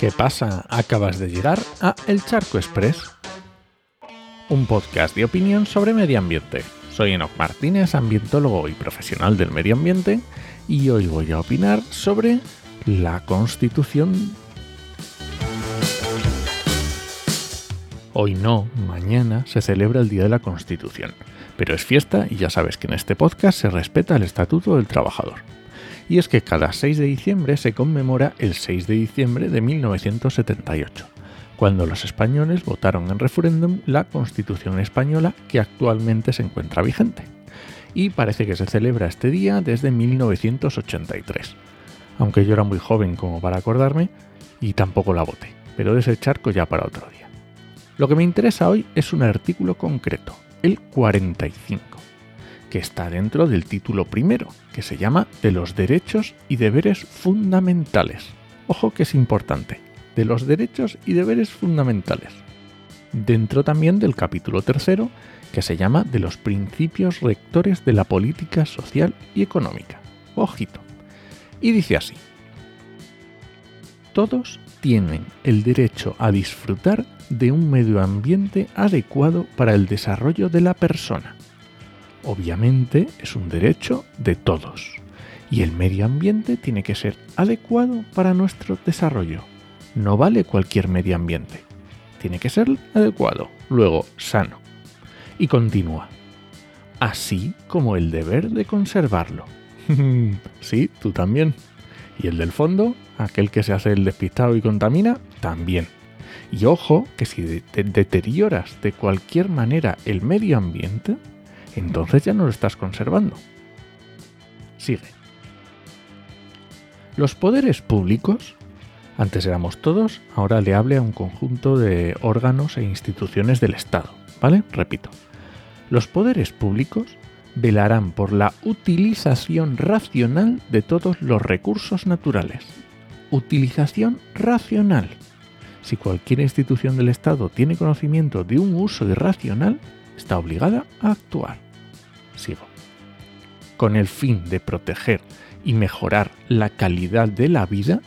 ¿Qué pasa? Acabas de llegar a El Charco Express, un podcast de opinión sobre medio ambiente. Soy Enoch Martínez, ambientólogo y profesional del medio ambiente, y hoy voy a opinar sobre la Constitución. Hoy no, mañana se celebra el Día de la Constitución, pero es fiesta y ya sabes que en este podcast se respeta el Estatuto del Trabajador y es que cada 6 de diciembre se conmemora el 6 de diciembre de 1978, cuando los españoles votaron en referéndum la Constitución española que actualmente se encuentra vigente. Y parece que se celebra este día desde 1983, aunque yo era muy joven como para acordarme y tampoco la voté, pero de ese charco ya para otro día. Lo que me interesa hoy es un artículo concreto, el 45 que está dentro del título primero, que se llama de los derechos y deberes fundamentales. Ojo que es importante, de los derechos y deberes fundamentales. Dentro también del capítulo tercero, que se llama de los principios rectores de la política social y económica. Ojito. Y dice así. Todos tienen el derecho a disfrutar de un medio ambiente adecuado para el desarrollo de la persona obviamente es un derecho de todos y el medio ambiente tiene que ser adecuado para nuestro desarrollo. No vale cualquier medio ambiente. Tiene que ser adecuado, luego sano. Y continúa. Así como el deber de conservarlo. sí, tú también. Y el del fondo, aquel que se hace el despistado y contamina, también. Y ojo que si deterioras de cualquier manera el medio ambiente, entonces ya no lo estás conservando. Sigue. Los poderes públicos, antes éramos todos, ahora le hable a un conjunto de órganos e instituciones del Estado, ¿vale? Repito. Los poderes públicos velarán por la utilización racional de todos los recursos naturales. Utilización racional. Si cualquier institución del Estado tiene conocimiento de un uso irracional, está obligada a actuar. Sigo. Con el fin de proteger y mejorar la calidad de la vida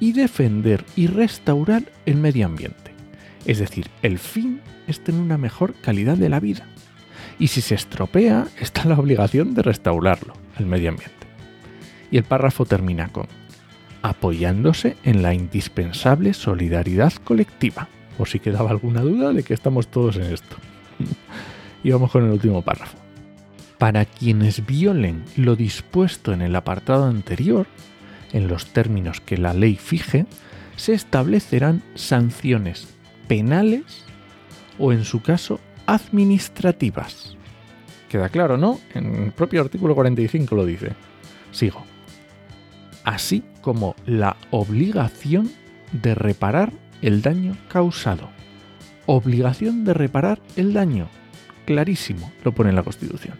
y defender y restaurar el medio ambiente. Es decir, el fin es tener una mejor calidad de la vida. Y si se estropea, está la obligación de restaurarlo, el medio ambiente. Y el párrafo termina con apoyándose en la indispensable solidaridad colectiva. Por si quedaba alguna duda de que estamos todos en esto. Y vamos con el último párrafo. Para quienes violen lo dispuesto en el apartado anterior, en los términos que la ley fije, se establecerán sanciones penales o, en su caso, administrativas. Queda claro, ¿no? En el propio artículo 45 lo dice. Sigo. Así como la obligación de reparar el daño causado obligación de reparar el daño. Clarísimo, lo pone en la Constitución.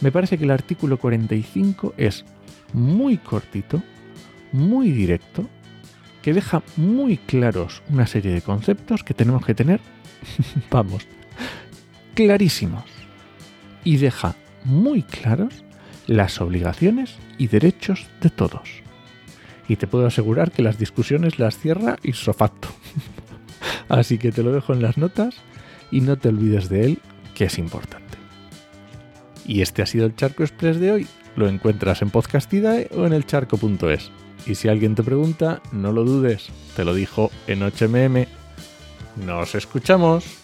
Me parece que el artículo 45 es muy cortito, muy directo, que deja muy claros una serie de conceptos que tenemos que tener, vamos, clarísimos. Y deja muy claros las obligaciones y derechos de todos. Y te puedo asegurar que las discusiones las cierra isofacto. Así que te lo dejo en las notas y no te olvides de él, que es importante. Y este ha sido el Charco Express de hoy. Lo encuentras en Podcastidae o en elcharco.es. Y si alguien te pregunta, no lo dudes, te lo dijo en HMM. ¡Nos escuchamos!